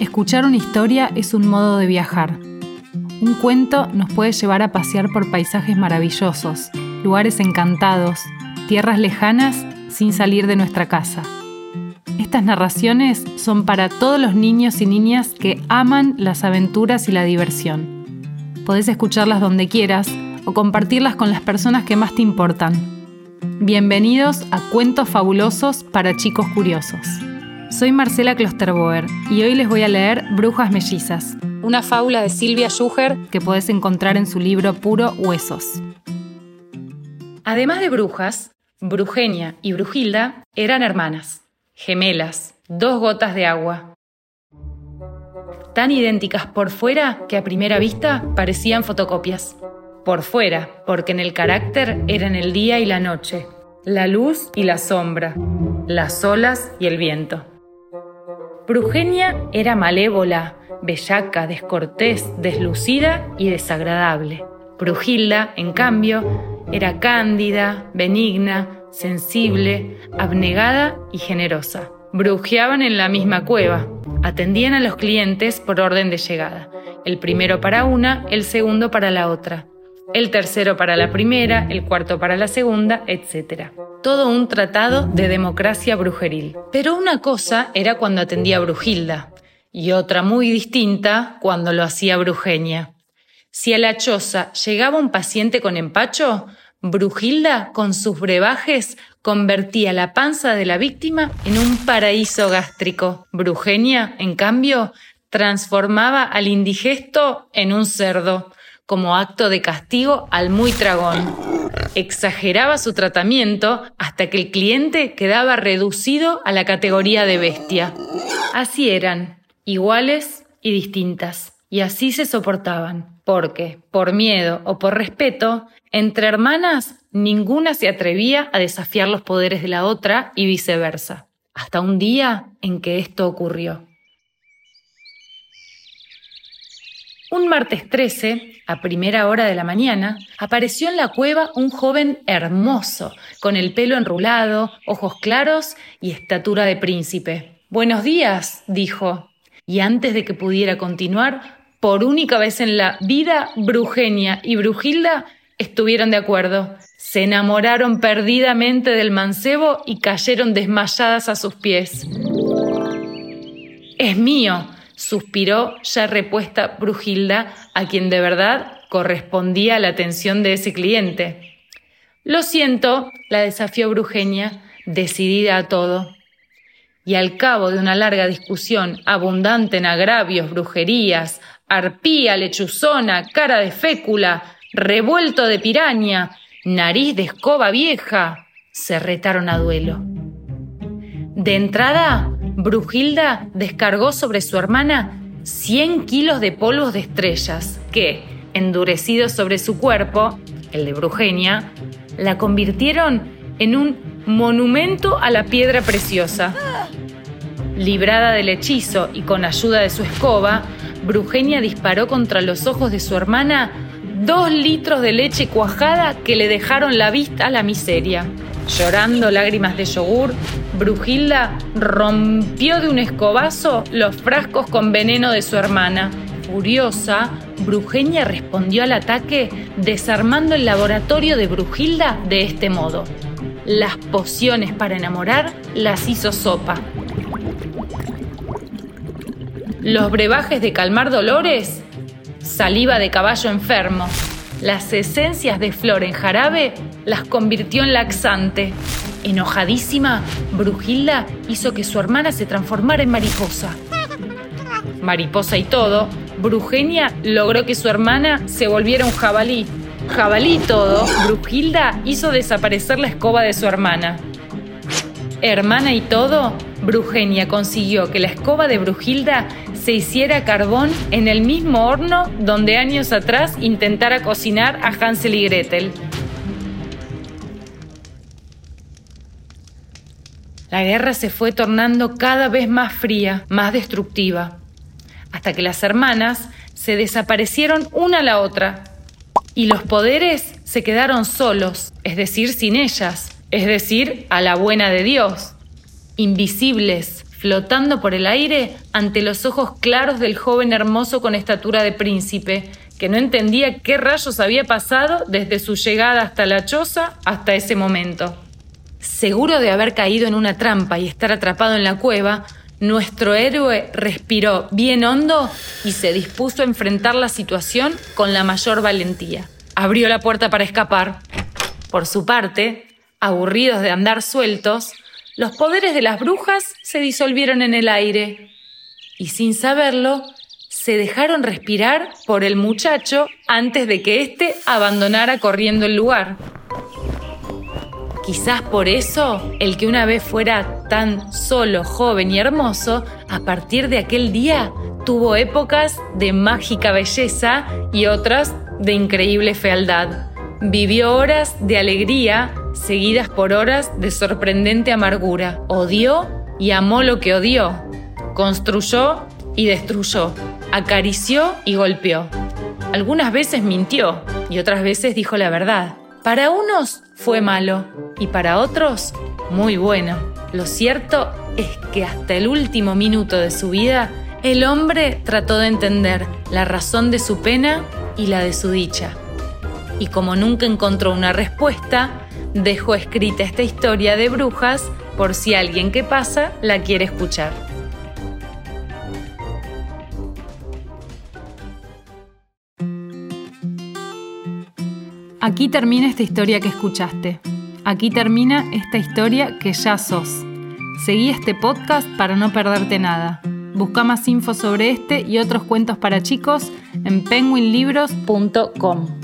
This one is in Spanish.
Escuchar una historia es un modo de viajar. Un cuento nos puede llevar a pasear por paisajes maravillosos, lugares encantados, tierras lejanas sin salir de nuestra casa. Estas narraciones son para todos los niños y niñas que aman las aventuras y la diversión. Podés escucharlas donde quieras o compartirlas con las personas que más te importan. Bienvenidos a Cuentos Fabulosos para Chicos Curiosos. Soy Marcela Klosterboer y hoy les voy a leer Brujas Mellizas, una fábula de Silvia Schuher que podés encontrar en su libro Puro Huesos. Además de brujas, Brugenia y Brujilda eran hermanas, gemelas, dos gotas de agua. Tan idénticas por fuera que a primera vista parecían fotocopias. Por fuera, porque en el carácter eran el día y la noche, la luz y la sombra, las olas y el viento. Brugenia era malévola, bellaca, descortés, deslucida y desagradable. Brujilda, en cambio, era cándida, benigna, sensible, abnegada y generosa. Brujeaban en la misma cueva, atendían a los clientes por orden de llegada, el primero para una, el segundo para la otra, el tercero para la primera, el cuarto para la segunda, etc todo un tratado de democracia brujeril. Pero una cosa era cuando atendía a Brujilda y otra muy distinta cuando lo hacía Brugenia. Si a la choza llegaba un paciente con empacho, Brujilda, con sus brebajes, convertía la panza de la víctima en un paraíso gástrico. Brugenia, en cambio, transformaba al indigesto en un cerdo, como acto de castigo al muy tragón exageraba su tratamiento hasta que el cliente quedaba reducido a la categoría de bestia. Así eran, iguales y distintas, y así se soportaban, porque, por miedo o por respeto, entre hermanas ninguna se atrevía a desafiar los poderes de la otra y viceversa, hasta un día en que esto ocurrió. Un martes 13, a primera hora de la mañana, apareció en la cueva un joven hermoso, con el pelo enrulado, ojos claros y estatura de príncipe. Buenos días, dijo. Y antes de que pudiera continuar, por única vez en la vida, Brugenia y Brujilda estuvieron de acuerdo. Se enamoraron perdidamente del mancebo y cayeron desmayadas a sus pies. Es mío, suspiró ya repuesta Brujilda, a quien de verdad correspondía la atención de ese cliente. Lo siento, la desafió Brugenia, decidida a todo. Y al cabo de una larga discusión, abundante en agravios, brujerías, arpía, lechuzona, cara de fécula, revuelto de piraña, nariz de escoba vieja, se retaron a duelo. De entrada, Brujilda descargó sobre su hermana 100 kilos de polvos de estrellas que, endurecidos sobre su cuerpo, el de Brugenia, la convirtieron en un monumento a la piedra preciosa. Librada del hechizo y con ayuda de su escoba, Brugenia disparó contra los ojos de su hermana dos litros de leche cuajada que le dejaron la vista a la miseria. Llorando lágrimas de yogur, Brujilda rompió de un escobazo los frascos con veneno de su hermana. Furiosa, Brugenia respondió al ataque desarmando el laboratorio de Brujilda de este modo. Las pociones para enamorar las hizo sopa. Los brebajes de calmar dolores, saliva de caballo enfermo. Las esencias de flor en jarabe las convirtió en laxante. Enojadísima, Brujilda hizo que su hermana se transformara en mariposa. Mariposa y todo, Brugenia logró que su hermana se volviera un jabalí. Jabalí y todo, Brujilda hizo desaparecer la escoba de su hermana. Hermana y todo, Brugenia consiguió que la escoba de Brujilda se hiciera carbón en el mismo horno donde años atrás intentara cocinar a Hansel y Gretel. La guerra se fue tornando cada vez más fría, más destructiva, hasta que las hermanas se desaparecieron una a la otra y los poderes se quedaron solos, es decir, sin ellas, es decir, a la buena de Dios, invisibles, flotando por el aire ante los ojos claros del joven hermoso con estatura de príncipe, que no entendía qué rayos había pasado desde su llegada hasta la choza hasta ese momento. Seguro de haber caído en una trampa y estar atrapado en la cueva, nuestro héroe respiró bien hondo y se dispuso a enfrentar la situación con la mayor valentía. Abrió la puerta para escapar. Por su parte, aburridos de andar sueltos, los poderes de las brujas se disolvieron en el aire y sin saberlo, se dejaron respirar por el muchacho antes de que éste abandonara corriendo el lugar. Quizás por eso, el que una vez fuera tan solo, joven y hermoso, a partir de aquel día tuvo épocas de mágica belleza y otras de increíble fealdad. Vivió horas de alegría seguidas por horas de sorprendente amargura. Odió y amó lo que odió. Construyó y destruyó. Acarició y golpeó. Algunas veces mintió y otras veces dijo la verdad. Para unos fue malo y para otros muy bueno. Lo cierto es que hasta el último minuto de su vida, el hombre trató de entender la razón de su pena y la de su dicha. Y como nunca encontró una respuesta, dejó escrita esta historia de brujas por si alguien que pasa la quiere escuchar. Aquí termina esta historia que escuchaste. Aquí termina esta historia que ya sos. Seguí este podcast para no perderte nada. Busca más info sobre este y otros cuentos para chicos en penguinlibros.com.